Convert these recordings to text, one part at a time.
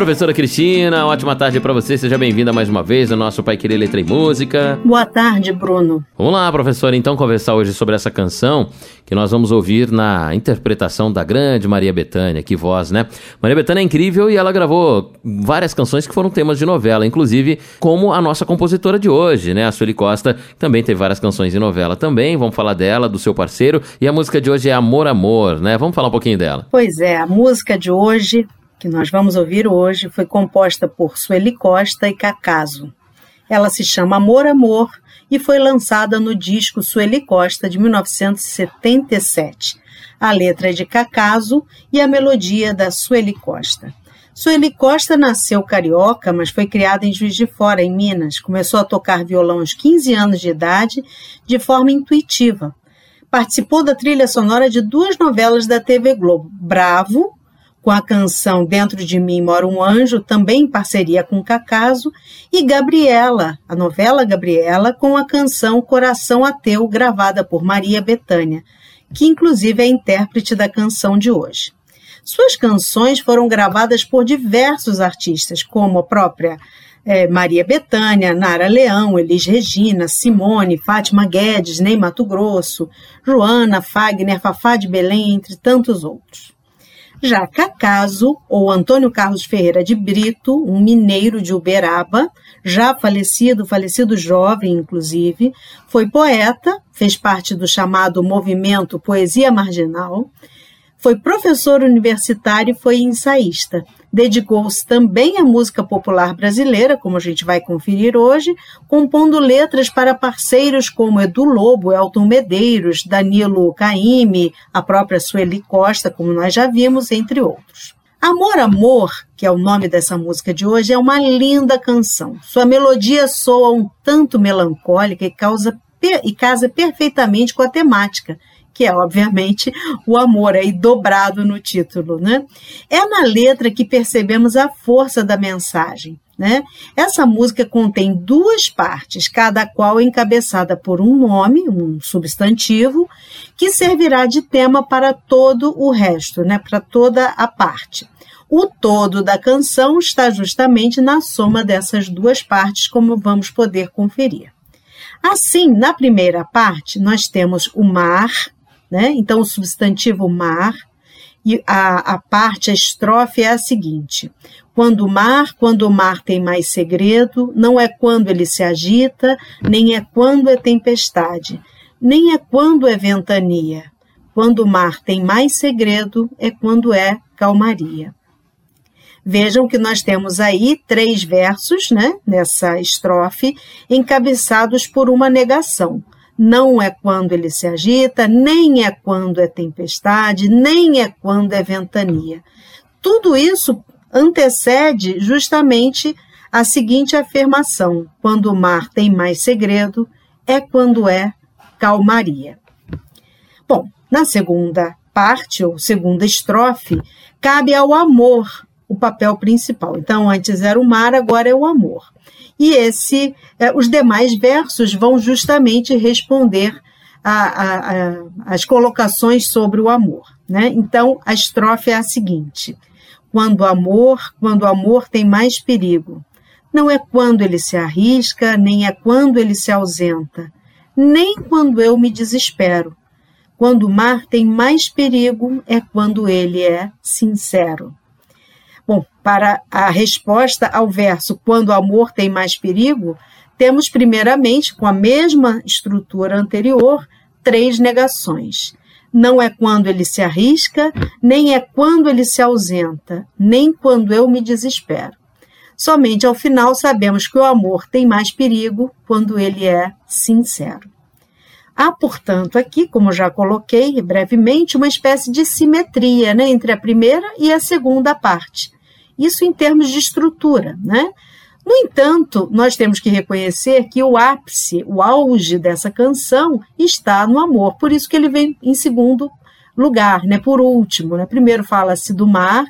Professora Cristina, ótima tarde para você. Seja bem-vinda mais uma vez ao nosso Pai Querer Letra e Música. Boa tarde, Bruno. Vamos lá, professora, então conversar hoje sobre essa canção que nós vamos ouvir na interpretação da grande Maria Bethânia. Que voz, né? Maria Bethânia é incrível e ela gravou várias canções que foram temas de novela, inclusive como a nossa compositora de hoje, né? A Sueli Costa também teve várias canções em novela também. Vamos falar dela, do seu parceiro. E a música de hoje é Amor, Amor, né? Vamos falar um pouquinho dela. Pois é, a música de hoje que nós vamos ouvir hoje foi composta por Sueli Costa e Cacaso. Ela se chama Amor Amor e foi lançada no disco Sueli Costa de 1977. A letra é de Cacaso e a melodia da Sueli Costa. Sueli Costa nasceu carioca, mas foi criada em Juiz de Fora, em Minas. Começou a tocar violão aos 15 anos de idade, de forma intuitiva. Participou da trilha sonora de duas novelas da TV Globo, Bravo com a canção Dentro de Mim Mora um Anjo, também em parceria com Cacaso, e Gabriela, a novela Gabriela, com a canção Coração Ateu, gravada por Maria Bethânia, que inclusive é intérprete da canção de hoje. Suas canções foram gravadas por diversos artistas, como a própria é, Maria Bethânia, Nara Leão, Elis Regina, Simone, Fátima Guedes, Ney Mato Grosso, Joana, Fagner, Fafá de Belém, entre tantos outros. Já Cacaso, ou Antônio Carlos Ferreira de Brito, um mineiro de Uberaba, já falecido, falecido jovem, inclusive, foi poeta, fez parte do chamado movimento Poesia Marginal, foi professor universitário e foi ensaísta. Dedicou-se também à música popular brasileira, como a gente vai conferir hoje, compondo letras para parceiros como Edu Lobo, Elton Medeiros, Danilo Caime, a própria Sueli Costa, como nós já vimos, entre outros. Amor, Amor, que é o nome dessa música de hoje, é uma linda canção. Sua melodia soa um tanto melancólica e, causa, e casa perfeitamente com a temática, que é obviamente o amor aí dobrado no título, né? É na letra que percebemos a força da mensagem. Né? Essa música contém duas partes, cada qual encabeçada por um nome, um substantivo, que servirá de tema para todo o resto, né? para toda a parte. O todo da canção está justamente na soma dessas duas partes, como vamos poder conferir. Assim, na primeira parte, nós temos o mar, né? Então, o substantivo mar, e a, a parte, a estrofe é a seguinte: quando o mar, quando o mar tem mais segredo, não é quando ele se agita, nem é quando é tempestade, nem é quando é ventania. Quando o mar tem mais segredo, é quando é calmaria. Vejam que nós temos aí três versos, né, nessa estrofe, encabeçados por uma negação não é quando ele se agita, nem é quando é tempestade, nem é quando é ventania. Tudo isso antecede justamente a seguinte afirmação: quando o mar tem mais segredo, é quando é calmaria. Bom, na segunda parte, ou segunda estrofe, cabe ao amor o papel principal. Então, antes era o mar, agora é o amor e esse, eh, os demais versos vão justamente responder às colocações sobre o amor. Né? Então, a estrofe é a seguinte: quando amor, quando amor tem mais perigo, não é quando ele se arrisca, nem é quando ele se ausenta, nem quando eu me desespero. Quando o mar tem mais perigo é quando ele é sincero. Bom, para a resposta ao verso quando o amor tem mais perigo, temos primeiramente, com a mesma estrutura anterior, três negações. Não é quando ele se arrisca, nem é quando ele se ausenta, nem quando eu me desespero. Somente ao final sabemos que o amor tem mais perigo quando ele é sincero. Há, portanto, aqui, como já coloquei brevemente, uma espécie de simetria né, entre a primeira e a segunda parte. Isso em termos de estrutura, né? No entanto, nós temos que reconhecer que o ápice, o auge dessa canção está no amor, por isso que ele vem em segundo lugar, né? Por último, né? Primeiro fala-se do mar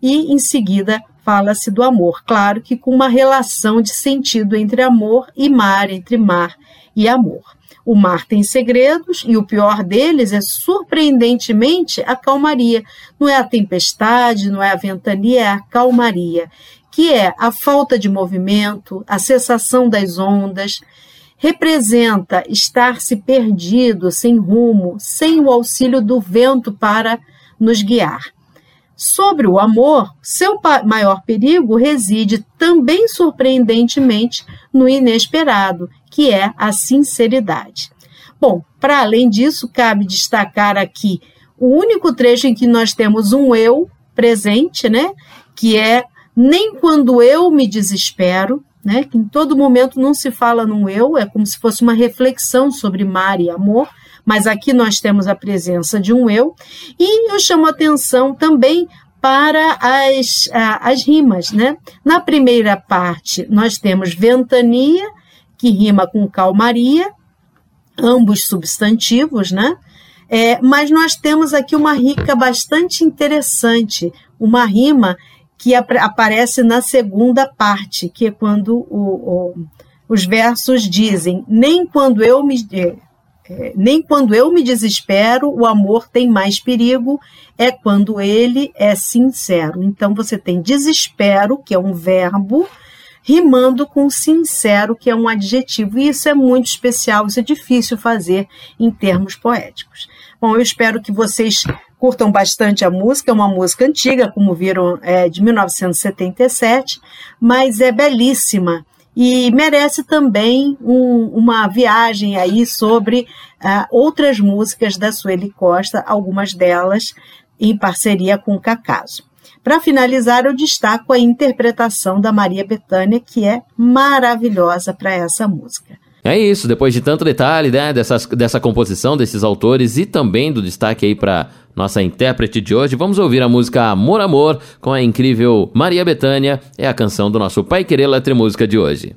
e em seguida fala-se do amor, claro que com uma relação de sentido entre amor e mar, entre mar e amor. O mar tem segredos e o pior deles é, surpreendentemente, a calmaria. Não é a tempestade, não é a ventania, é a calmaria, que é a falta de movimento, a cessação das ondas, representa estar-se perdido, sem rumo, sem o auxílio do vento para nos guiar. Sobre o amor, seu maior perigo reside também surpreendentemente no inesperado, que é a sinceridade. Bom, para além disso, cabe destacar aqui o único trecho em que nós temos um eu presente, né? Que é nem quando eu me desespero, né? Que em todo momento não se fala num eu, é como se fosse uma reflexão sobre mar e amor, mas aqui nós temos a presença de um eu, e eu chamo atenção também para as, as rimas. Né? Na primeira parte, nós temos ventania, que rima com calmaria, ambos substantivos, né? É, mas nós temos aqui uma rica bastante interessante, uma rima que ap aparece na segunda parte, que é quando o, o, os versos dizem: Nem quando eu me é, nem quando eu me desespero, o amor tem mais perigo, é quando ele é sincero. Então você tem desespero, que é um verbo, rimando com sincero, que é um adjetivo. E isso é muito especial, isso é difícil fazer em termos poéticos. Bom, eu espero que vocês curtam bastante a música, é uma música antiga, como viram, é de 1977, mas é belíssima e merece também um, uma viagem aí sobre uh, outras músicas da Sueli Costa, algumas delas em parceria com o Cacaso. Para finalizar, eu destaco a interpretação da Maria Bethânia, que é maravilhosa para essa música. É isso, depois de tanto detalhe né, dessas, dessa composição desses autores e também do destaque aí para nossa intérprete de hoje, vamos ouvir a música Amor Amor com a incrível Maria Bethânia, é a canção do nosso Pai Querer Letra Música de hoje.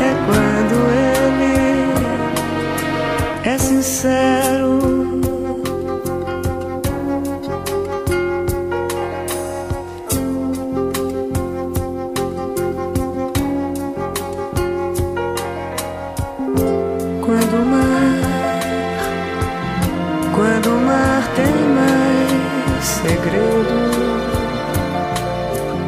é quando ele é sincero.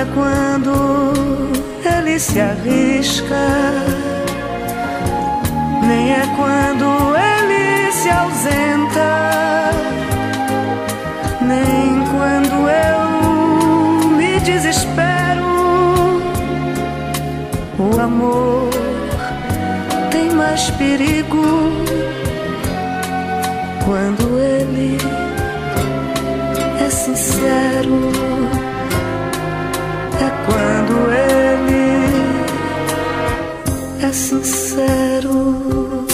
é quando ele se arrisca, nem é quando ele se ausenta, nem quando eu me desespero. O amor tem mais perigo quando ele é sincero quando ele é sincero.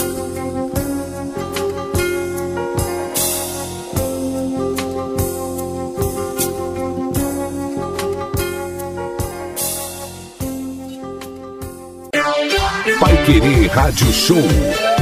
Pai Querer Rádio Show